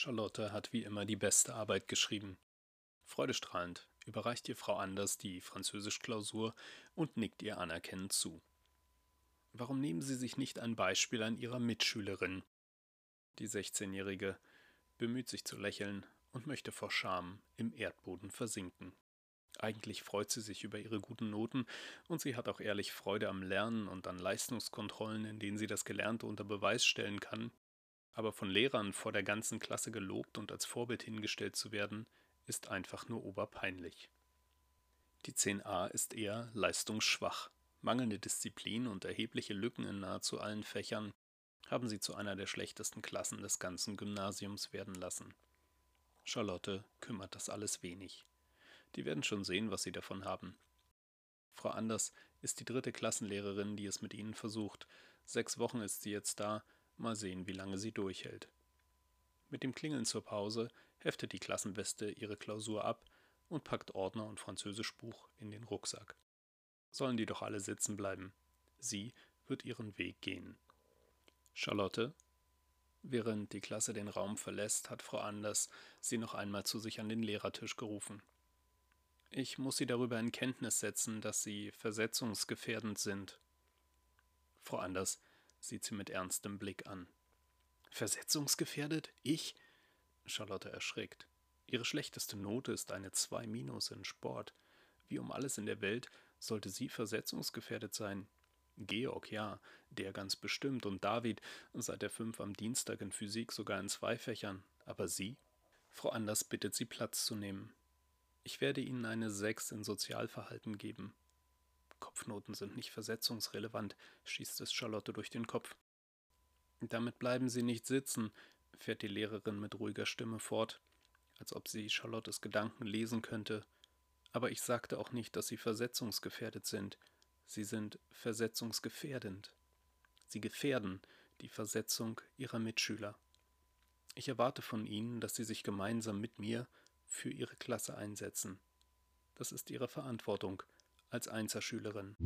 Charlotte hat wie immer die beste Arbeit geschrieben. Freudestrahlend überreicht ihr Frau Anders die Französischklausur und nickt ihr anerkennend zu. Warum nehmen Sie sich nicht ein Beispiel an Ihrer Mitschülerin? Die 16-Jährige bemüht sich zu lächeln und möchte vor Scham im Erdboden versinken. Eigentlich freut sie sich über ihre guten Noten und sie hat auch ehrlich Freude am Lernen und an Leistungskontrollen, in denen sie das Gelernte unter Beweis stellen kann. Aber von Lehrern vor der ganzen Klasse gelobt und als Vorbild hingestellt zu werden, ist einfach nur oberpeinlich. Die 10a ist eher leistungsschwach. Mangelnde Disziplin und erhebliche Lücken in nahezu allen Fächern haben sie zu einer der schlechtesten Klassen des ganzen Gymnasiums werden lassen. Charlotte kümmert das alles wenig. Die werden schon sehen, was sie davon haben. Frau Anders ist die dritte Klassenlehrerin, die es mit ihnen versucht. Sechs Wochen ist sie jetzt da, mal sehen, wie lange sie durchhält. Mit dem Klingeln zur Pause heftet die Klassenbeste ihre Klausur ab und packt Ordner und Französischbuch in den Rucksack. Sollen die doch alle sitzen bleiben. Sie wird ihren Weg gehen. Charlotte Während die Klasse den Raum verlässt, hat Frau Anders sie noch einmal zu sich an den Lehrertisch gerufen. Ich muss Sie darüber in Kenntnis setzen, dass Sie versetzungsgefährdend sind. Frau Anders sieht sie mit ernstem Blick an. Versetzungsgefährdet? Ich? Charlotte erschrickt. Ihre schlechteste Note ist eine 2 minus in Sport. Wie um alles in der Welt sollte sie versetzungsgefährdet sein. Georg, ja, der ganz bestimmt, und David seit der 5 am Dienstag in Physik sogar in zwei Fächern. Aber sie? Frau Anders bittet sie Platz zu nehmen. Ich werde Ihnen eine 6 in Sozialverhalten geben. Kopfnoten sind nicht versetzungsrelevant, schießt es Charlotte durch den Kopf. Damit bleiben Sie nicht sitzen, fährt die Lehrerin mit ruhiger Stimme fort, als ob sie Charlottes Gedanken lesen könnte. Aber ich sagte auch nicht, dass Sie versetzungsgefährdet sind. Sie sind versetzungsgefährdend. Sie gefährden die Versetzung Ihrer Mitschüler. Ich erwarte von Ihnen, dass Sie sich gemeinsam mit mir für ihre Klasse einsetzen. Das ist ihre Verantwortung als Einserschülerin.